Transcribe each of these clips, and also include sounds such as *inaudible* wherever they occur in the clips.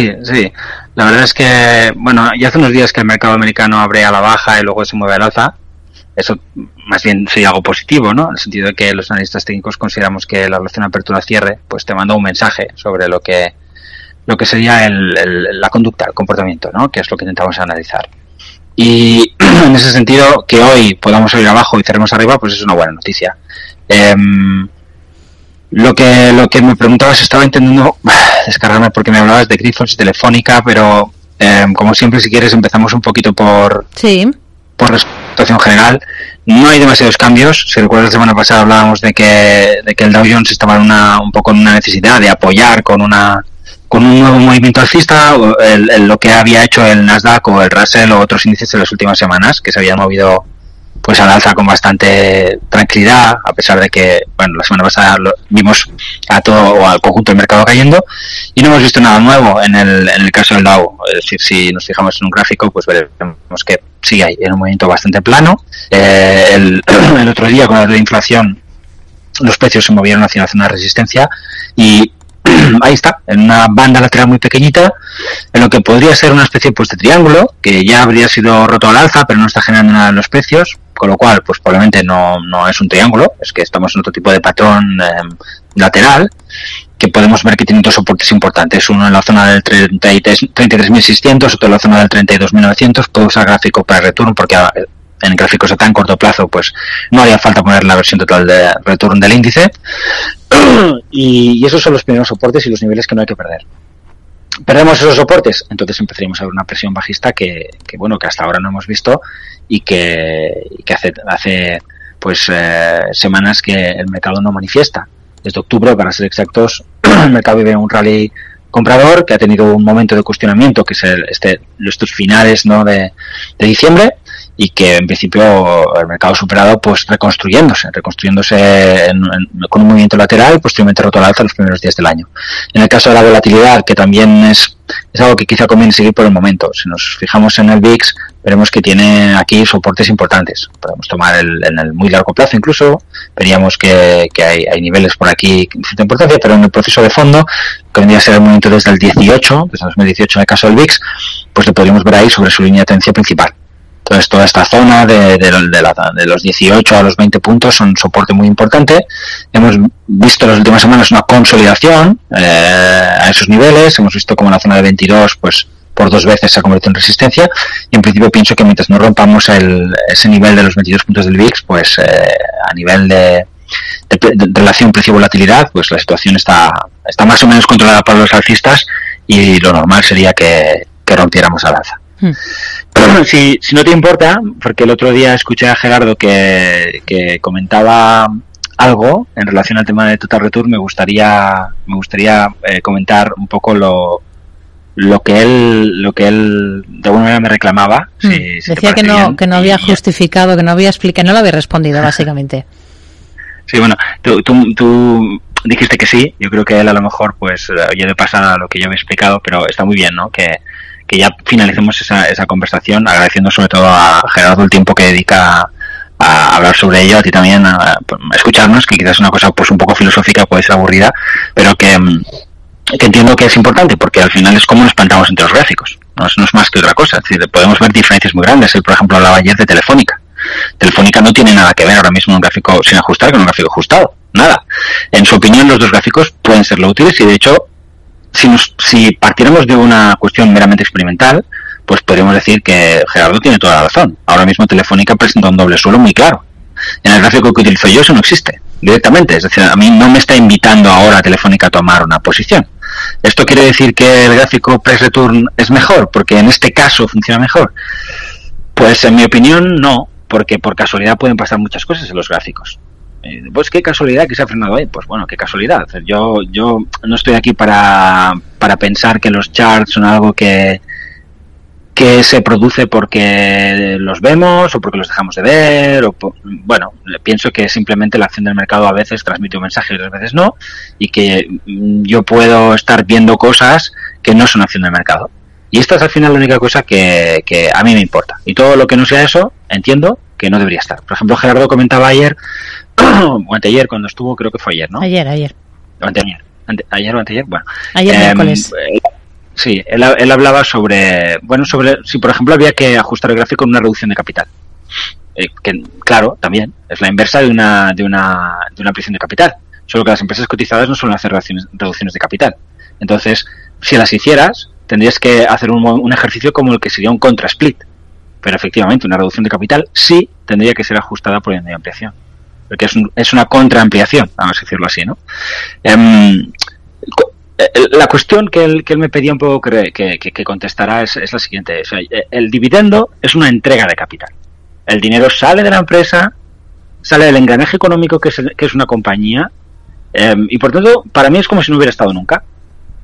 Sí, sí. La verdad es que, bueno, ya hace unos días que el mercado americano abre a la baja y luego se mueve al alza. Eso más bien sería algo positivo, ¿no? En el sentido de que los analistas técnicos consideramos que la relación apertura-cierre pues te manda un mensaje sobre lo que lo que sería la conducta, el comportamiento, ¿no? Que es lo que intentamos analizar. Y *clears throat* en ese sentido, que hoy podamos salir abajo y cerremos arriba, pues es una buena noticia. Em, lo que lo que me preguntabas estaba intentando *sighs* descargarme porque me hablabas de Grifols y Telefónica, pero em, como siempre, si quieres, empezamos un poquito por, sí. por la situación general. No hay demasiados cambios. Si recuerdas, la semana pasada hablábamos de que, de que el Dow Jones estaba en una, un poco en una necesidad de apoyar con una con un nuevo movimiento alcista, lo que había hecho el Nasdaq o el Russell o otros índices en las últimas semanas, que se habían movido pues al alza con bastante tranquilidad, a pesar de que, bueno, la semana pasada vimos a todo o al conjunto del mercado cayendo y no hemos visto nada nuevo en el, en el caso del. Es decir, si nos fijamos en un gráfico, pues veremos que sigue ahí en un movimiento bastante plano. Eh, el, *clears throat* el otro día, con la inflación, los precios se movieron hacia la zona de resistencia y *clears throat* ahí está, en una banda lateral muy pequeñita, en lo que podría ser una especie pues, de triángulo, que ya habría sido roto al alza, pero no está generando nada en los precios, con lo cual, pues probablemente no, no es un triángulo, es que estamos en otro tipo de patrón em, lateral, que podemos ver que tiene dos soportes importantes, uno en la zona del 33.600, otro en la zona del 32.900, puedo usar gráfico para return porque ah, en gráficos a tan corto plazo, pues no haría falta poner la versión total de return del índice. *clears throat* y, esos son los primeros soportes y los niveles que no hay que perder. Perdemos esos soportes, entonces empezaríamos a ver una presión bajista que, bueno, que hasta ahora no hemos visto y que, hace, hace pues eh, semanas que el mercado no manifiesta. Desde octubre, para ser exactos, *clears throat* el mercado vive un rally comprador que ha tenido un momento de cuestionamiento, que es el, este, estos finales ¿no? de diciembre, y que en principio el mercado superado pues reconstruyéndose, reconstruyéndose con un movimiento lateral posteriormente roto al alza los primeros días del año. En el caso de la volatilidad, que también es, es algo que quizá conviene seguir por el momento, si nos fijamos en el VIX, veremos que tiene aquí soportes importantes. Podemos tomar el, en el muy largo plazo incluso, veríamos que, que hay, hay, niveles por aquí de cierta importancia, pero en el proceso de fondo, que vendría a ser el momento desde el 18, desde el 2018 en el caso del VIX, pues lo podríamos ver ahí sobre su línea de tendencia principal. Entonces, toda esta zona de, de, los 18 a los 20 puntos son soporte muy importante. Hemos visto en las últimas semanas una consolidación eh, a esos niveles. Hemos visto como la zona de 22, pues por dos veces se ha convertido en resistencia. Y en principio pienso que mientras no rompamos el, ese nivel de los 22 puntos del VIX, pues eh, a nivel de, relación precio-volatilidad, pues la situación está, está más o menos controlada por los alcistas y lo normal sería que, que rompiéramos al alza. Hmm. *clears throat* si, si no te importa, porque el otro día escuché a Gerardo que, comentaba algo en relación al tema de Total Return, me gustaría, me gustaría eh, comentar un poco lo, lo que él lo que él de alguna manera me reclamaba hmm. decía que no que no había justificado que no había explicado no lo había respondido *laughs* básicamente sí bueno tú, tú, dijiste que sí yo creo que él a lo mejor pues ya de pasada lo que yo me he explicado pero está muy bien no que que ya finalicemos esa, esa conversación, agradeciendo sobre todo a Gerardo el tiempo que dedica a hablar sobre ello, a ti también a, escucharnos, que quizás es una cosa pues un poco filosófica, puede ser aburrida, pero que, mm, entiendo que es importante, porque al final es como nos plantamos entre los gráficos, no es, más que otra cosa, es decir, podemos ver diferencias muy grandes, él por ejemplo hablaba ayer de Telefónica, Telefónica no tiene nada que ver ahora mismo un gráfico sin ajustar con un gráfico ajustado, nada. En su opinión los dos gráficos pueden ser útiles y de hecho si, si partiéramos de una cuestión meramente experimental, pues podríamos decir que Gerardo tiene toda la razón. Ahora mismo Telefónica presenta un doble suelo muy claro. En el gráfico que utilizo yo eso no existe directamente. Es decir, a mí no me está invitando ahora Telefónica a tomar una posición. ¿Esto quiere decir que el gráfico press return es mejor? Porque en este caso funciona mejor. Pues en mi opinión no, porque por casualidad pueden pasar muchas cosas en los gráficos. Eh, pues qué casualidad que se ha frenado ahí. Pues bueno, qué casualidad. Yo, yo no estoy aquí para, para pensar que los charts son algo que, que se produce porque los vemos o porque los dejamos de ver. O bueno, pienso que simplemente la acción del mercado a veces transmite un mensaje y otras veces no. Y que mm, yo puedo estar viendo cosas que no son acción del mercado. Y esta es al final la única cosa que, que a mí me importa. Y todo lo que no sea eso, entiendo que no debería estar. Por ejemplo, Gerardo comentaba ayer *clears throat* o anteayer cuando estuvo, creo que fue ayer, ¿no? Ayer, ayer. ayer, o anteayer, bueno. Ayer em, miércoles. Eh, Sí, él, él, hablaba sobre, bueno, sobre si por ejemplo había que ajustar el gráfico en una reducción de capital. Eh, que claro, también es la inversa de una, de una, de una prisión de capital. Solo que las empresas cotizadas no suelen hacer reducciones, de capital. Entonces, si las hicieras, tendrías que hacer un, un ejercicio como el que sería un contra-split. Pero efectivamente, una reducción de capital sí tendría que ser ajustada por la ampliación. Porque es, un, es una contraampliación, vamos a decirlo así, ¿no? Em, eh, la cuestión que él, que él me pedía un poco que, que, que contestará es, es, la siguiente. el dividendo es una entrega de capital. El dinero sale de la empresa, sale del engranaje económico que es, que es una compañía, eh, y por tanto, para mí es como si no hubiera estado nunca.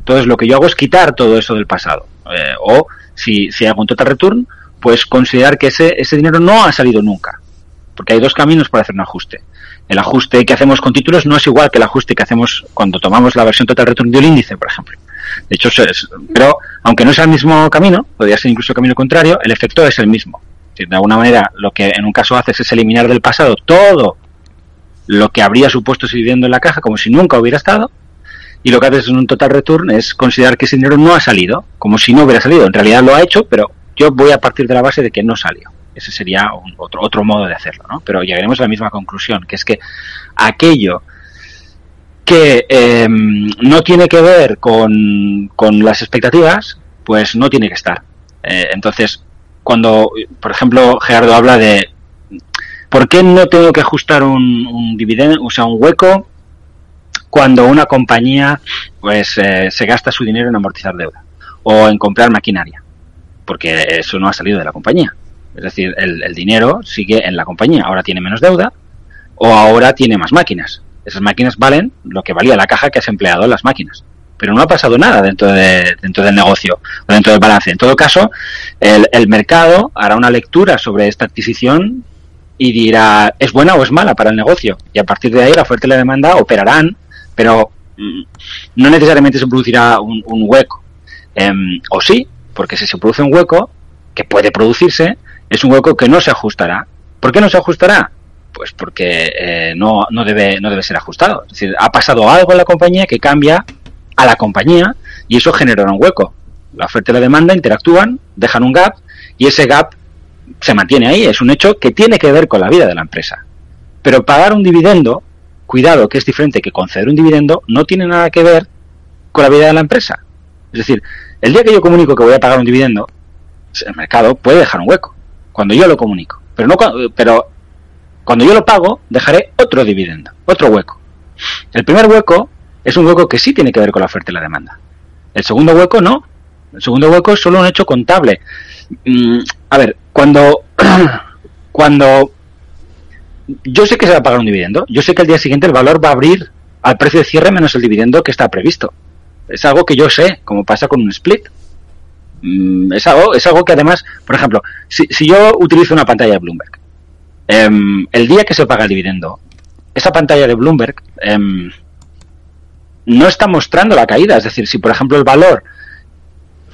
Entonces, lo que yo hago es quitar todo eso del pasado. Eh, o, si, si hago un total return, pues considerar que ese, ese dinero no ha salido nunca. Porque hay dos caminos para hacer un ajuste. El ajuste que hacemos con títulos no es igual que el ajuste que hacemos cuando tomamos la versión total return de un índice, por ejemplo. De hecho, es, pero aunque no sea el mismo camino, podría ser incluso el camino contrario, el efecto es el mismo. De alguna manera, lo que en un caso haces es eliminar del pasado todo lo que habría supuesto ese en la caja como si nunca hubiera estado, y lo que haces en un total return es considerar que ese dinero no ha salido, como si no hubiera salido. En realidad lo ha hecho, pero yo voy a partir de la base de que no salió. Ese sería otro, otro modo de hacerlo, ¿no? Pero llegaremos a la misma conclusión, que es que aquello que eh, no tiene que ver con, con, las expectativas, pues no tiene que estar. Eh, entonces, cuando, por ejemplo, Gerardo habla de por qué no tengo que ajustar un, un dividendo, o sea, un hueco, cuando una compañía pues eh, se gasta su dinero en amortizar deuda o en comprar maquinaria, porque eso no ha salido de la compañía. Es decir, el, el dinero sigue en la compañía. Ahora tiene menos deuda o ahora tiene más máquinas. Esas máquinas valen lo que valía la caja que has empleado en las máquinas pero no ha pasado nada dentro, de, dentro del negocio o dentro del balance. En todo caso, el, el, mercado hará una lectura sobre esta adquisición y dirá, ¿es buena o es mala para el negocio? Y a partir de ahí la oferta y la demanda operarán, pero mm, no necesariamente se producirá un, un hueco. Eh, o sí, porque si se produce un hueco, que puede producirse, es un hueco que no se ajustará. ¿Por qué no se ajustará? Pues porque eh, no, no, debe, no debe ser ajustado. Es decir, ha pasado algo en la compañía que cambia a la compañía y eso generará un hueco. La oferta y la demanda interactúan, dejan un gap y ese gap se mantiene ahí. Es un hecho que tiene que ver con la vida de la empresa. Pero pagar un dividendo, cuidado que es diferente que conceder un dividendo, no tiene nada que ver con la vida de la empresa. Es decir, el día que yo comunico que voy a pagar un dividendo, el mercado puede dejar un hueco. Cuando yo lo comunico. Pero, no, pero cuando yo lo pago, dejaré otro dividendo, otro hueco. El primer hueco es un hueco que sí tiene que ver con la oferta y la demanda. El segundo hueco no. El segundo hueco es solo un hecho contable. Mm, a ver, cuando, *clears throat* cuando yo sé que se va a pagar un dividendo, yo sé que el día siguiente el valor va a abrir al precio de cierre menos el dividendo que está previsto. Es algo que yo sé, como pasa con un split. Mm, es algo, es algo que además, por ejemplo, si, si yo utilizo una pantalla de Bloomberg, eh, el día que se paga el dividendo, esa pantalla de Bloomberg eh, no está mostrando la caída. Es decir, si por ejemplo el valor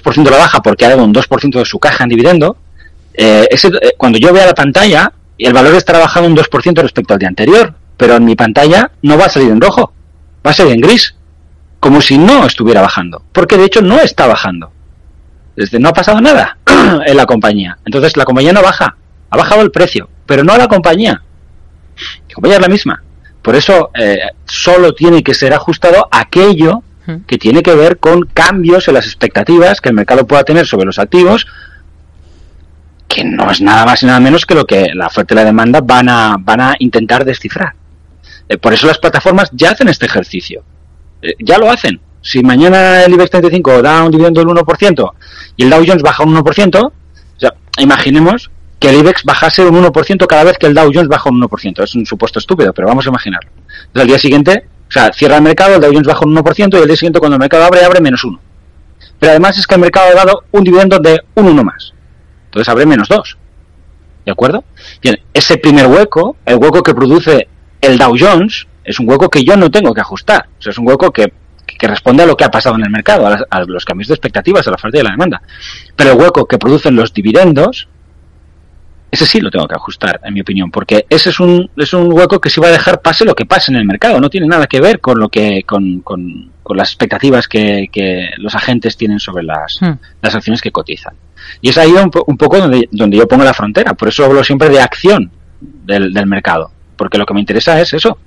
por ciento la baja porque ha dado un 2% de su caja en dividendo, eh, eh, cuando yo vea la pantalla, el valor estará bajando un 2% respecto al día anterior, pero en mi pantalla no va a salir en rojo, va a salir en gris, como si no estuviera bajando, porque de hecho no está bajando. Desde no ha pasado nada *clears throat* en la compañía. Entonces la compañía no baja, ha bajado el precio, pero no a la compañía. La compañía es la misma. Por eso eh, solo tiene que ser ajustado aquello que tiene que ver con cambios en las expectativas que el mercado pueda tener sobre los activos, que no es nada más y nada menos que lo que la oferta y la demanda van a, van a intentar descifrar. Eh, por eso las plataformas ya hacen este ejercicio. Eh, ya lo hacen. Si mañana el IBEX 35 da un dividendo del 1% y el Dow Jones baja un 1%, o sea, imaginemos que el IBEX bajase un 1% cada vez que el Dow Jones baja un 1%. Es un supuesto estúpido, pero vamos a imaginarlo. Entonces, al día siguiente, o sea, cierra el mercado, el Dow Jones baja un 1% y al día siguiente cuando el mercado abre, abre menos 1. Pero además es que el mercado ha dado un dividendo de un 1 más. Entonces abre menos 2. ¿De acuerdo? Bien, ese primer hueco, el hueco que produce el Dow Jones, es un hueco que yo no tengo que ajustar. O sea, es un hueco que, que responde a lo que ha pasado en el mercado, a, las, a los cambios de expectativas, a la oferta y a la demanda. Pero el hueco que producen los dividendos, ese sí lo tengo que ajustar, en mi opinión, porque ese es un, es un hueco que sí va a dejar pase lo que pase en el mercado, no tiene nada que ver con lo que, con, con, las expectativas que, que, los agentes tienen sobre las, hmm. las acciones que cotizan. Y es ahí un, un, poco donde, donde yo pongo la frontera, por eso hablo siempre de acción del, del mercado, porque lo que me interesa es eso,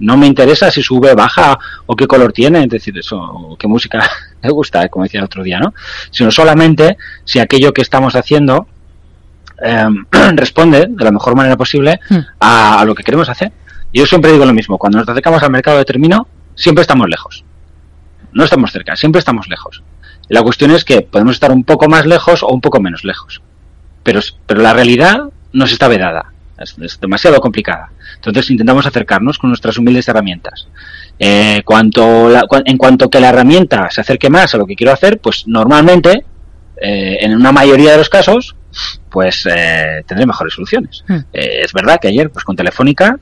no me interesa si sube, baja o qué color tiene, es decir, eso, o qué música *laughs* me gusta, como decía el otro día, ¿no? Sino solamente si aquello que estamos haciendo Em, *clears throat* responde de la mejor manera posible hmm. a, lo que queremos hacer. Yo siempre digo lo mismo, cuando nos acercamos al mercado de término, siempre estamos lejos. No estamos cerca, siempre estamos lejos. La cuestión es que podemos estar un poco más lejos o un poco menos lejos. Pero, pero la realidad nos está vedada, es, demasiado complicada. Entonces intentamos acercarnos con nuestras humildes herramientas. Eh, cuanto en cuanto que la herramienta se acerque más a lo que quiero hacer, pues normalmente, eh, en una mayoría de los casos, pues eh, tendré mejores soluciones. Hmm. Eh, es verdad que ayer, pues con Telefónica,